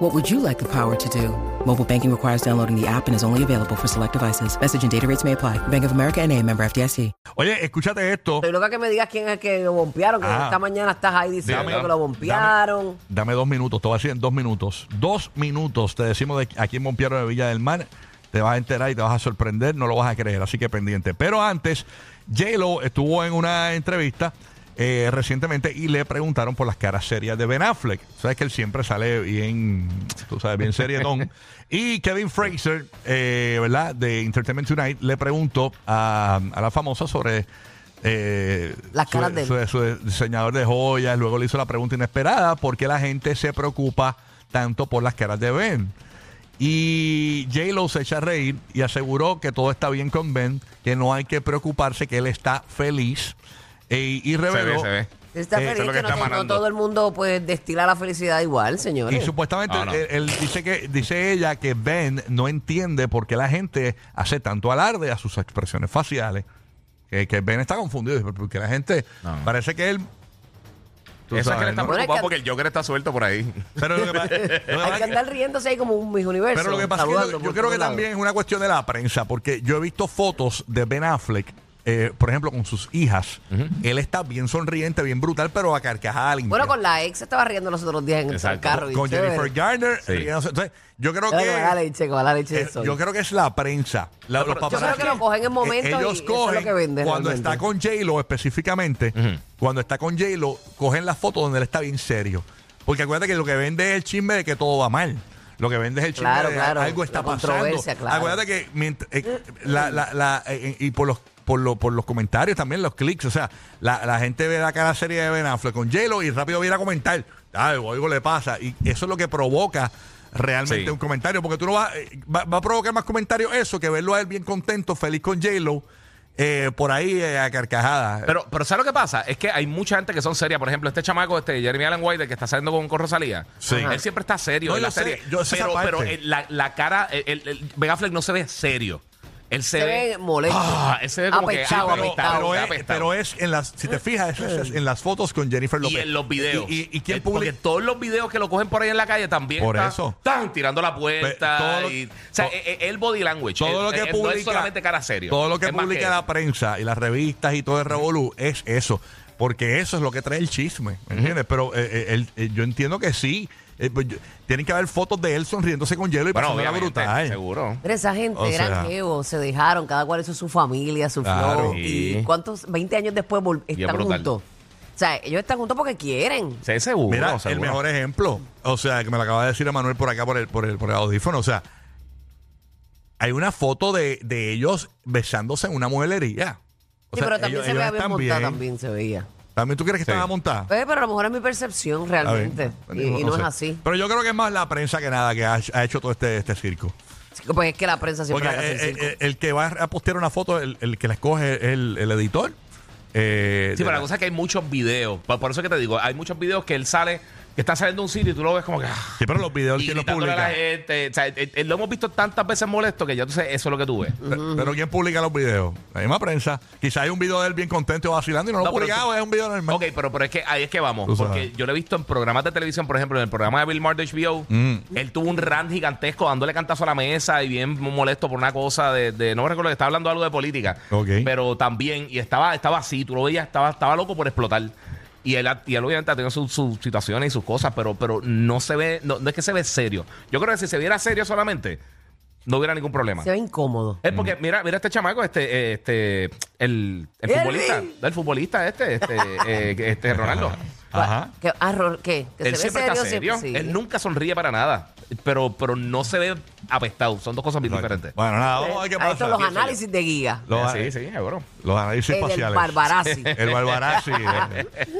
What would you like the power to do? Mobile banking requires downloading the app and is only available for select devices. Message and data rates may apply. Bank of America and a member FDIC. Oye, escúchate esto. Estoy loca que me digas quién es el que lo bompearon, que Ah. esta mañana estás ahí diciendo Dame- que lo bompearon. Dame dos minutos, te voy a decir en dos minutos. Dos minutos te decimos de aquí en Monpiero de Villa del Mar. Te vas a enterar y te vas a sorprender, no lo vas a creer, así que pendiente. Pero antes, J-Lo estuvo en una entrevista eh, recientemente y le preguntaron por las caras serias de Ben Affleck. Sabes que él siempre sale bien, tú sabes, bien serietón. y Kevin Fraser, eh, ¿verdad? De Entertainment Tonight, le preguntó a, a la famosa sobre eh, Las su- caras de él. su- su diseñador de joyas. Luego le hizo la pregunta inesperada: ¿por qué la gente se preocupa tanto por las caras de Ben? Y J-Lo se echa a reír y aseguró que todo está bien con Ben, que no hay que preocuparse, que él está feliz. E- y Se reveló. ve, se ve. Está Eh, feliz es lo que que no, está todo el mundo pues destila la felicidad igual, Y señores. supuestamente No, no. Él, él dice que dice ella que Ben no entiende por qué la gente hace tanto alarde a sus expresiones faciales. Que, que Ben está confundido porque la gente No. parece que él. tú Eso es que le está ¿no? Bueno, es preocupado que- porque el Joker está suelto por ahí. Pero lo que pasa- lo que Hay pasa que es que- andar riéndose ahí como un mis universo. Pero lo que pasa es que yo, creo que también es una cuestión de la prensa, porque yo he visto fotos de Ben Affleck, eh, por ejemplo, con sus hijas. Él está bien sonriente, bien brutal, pero a carcajada limpia. Bueno, con la ex estaba riendo los otros días en el carro. y Con chévere. Jennifer Garner. Sí. Entonces, yo creo con la que. leche, con la leche eh, yo creo que es la prensa. La- los yo creo paparazzi, que lo cogen en momento eh, y ellos eso es lo cogen que vende cuando realmente. está con J-Lo específicamente, cuando está con J-Lo, cogen las fotos donde él está bien serio. Porque acuérdate que lo que vende es el chisme de que todo va mal. Lo que vende es el chisme Claro, de claro, algo está la pasando. controversia, claro. Acuérdate que mient- eh, la- la- la- eh, y por los por, lo- por los comentarios también, los clics, o sea, la, la gente ve la cara serie de Ben Affleck con J-Lo y rápido viene a comentar, ay, o algo le pasa, y eso es lo que provoca realmente Sí. un comentario, porque tú no vas, eh, va, va a provocar más comentarios eso que verlo a él bien contento, feliz con J-Lo, eh, por ahí eh, a carcajadas. Pero, pero ¿sabes lo que pasa? Es que hay mucha gente que son serias. Por ejemplo, este chamaco, este Jeremy Allen White, el que está saliendo con, con Rosalía. Sí. Él siempre está serio No, en la sé, serie. yo sé pero pero el- la, la cara, el, el- el- Ben Affleck no se ve serio. Él se, Se ve... molesto. Ah, él se ve como Apechado, pero, apestado, pero es, apestado. pero es en las, si te fijas, es- es en las fotos con Jennifer López. Y en los videos. ¿Y, y, y quién Eh, Porque publica? todos los videos que lo cogen por ahí en la calle también Por eso. están tirando la Pe- puerta. todo lo- y- o sea, to- eh, eh, el body language. todo eh, lo que eh, publica no es solamente cara serio. todo lo que Es más publica la prensa y las revistas y todo el revolú es eso porque eso es lo que trae el chisme ¿me entiendes? pero eh, eh, eh, yo entiendo que sí eh, pues, yo- tienen que haber fotos de él sonriéndose con hielo y Bueno, pasándola obviamente, brutal seguro. Pero esa gente O sea- eran geos, se dejaron, cada cual hizo su familia, su Claro. flow. Sí. ¿Y cuántos? 20 años después vol- Y es están brutal. juntos. O sea, ellos están juntos porque quieren. Sí, seguro. Mira, el mejor ejemplo, o sea, que me lo acaba de decir Emanuel por acá por el, por el, por el audífono, o sea, hay una foto de, de ellos besándose en una mueblería. O Sí, sea, pero también ellos- se ellos veía bien están montada, también se veía. ¿También tú crees que Sí. estaba montada? Pues, pero a lo mejor es mi percepción A ver, realmente. Y, y no, sé. es así. Pero yo creo que es más la prensa que nada que ha, ha hecho todo este, este circo. Pues es que la prensa siempre Porque hace eh, el circo. eh, el que va a postear una foto, el, el que la escoge es el, el editor. Eh, Sí, de pero la la- cosa es que hay muchos videos. Por, por eso es que te digo, hay muchos videos que él sale, que está saliendo de un sitio y tú lo ves como que. ah, Sí, pero los videos y quién los gritándole a publica. la gente. O sea, eh, eh, lo hemos visto tantas veces molesto que ya tú sabes, eso es lo que tú ves. Pe- Pero ¿quién publica los videos? La misma prensa. Quizá hay un video de él bien contento y vacilando y no lo No, ha pero publicado, tú- es un video normal. Ok, pero, pero es que ahí es que vamos. Tú Porque sabes. yo lo he visto en programas de televisión, por ejemplo, en el programa de Bill Maher de HBO. Mm. Él tuvo un rant gigantesco dándole cantazo a la mesa y bien molesto por una cosa de. de- no me recuerdo, estaba hablando algo de política. Ok. Pero también, y estaba, estaba así, tú lo veías, estaba, estaba loco por explotar. Y él, y él obviamente ha tenido sus, sus situaciones y sus cosas, pero, pero no se ve, no, no es que se ve serio. Yo creo que si se viera serio solamente, no hubiera ningún problema. Se ve incómodo. Es porque, mira, mira este chamaco, este, eh, este, el, el futbolista, el futbolista este, este, eh, este Ronaldo. Ajá. ¿Qué? Ah, Ro- ¿qué? ¿Que Él se ve siempre está serio. siempre? Sí. Él nunca sonríe para nada. Pero, pero no se ve apestado. Son dos cosas bien diferentes. Bueno, nada, vamos a ver qué Ahí pasa. están los Pienso yo. análisis de guía. Los, sí, sí, seguro. los análisis El del espaciales. Barbarazzi. El Barbarazzi. eh.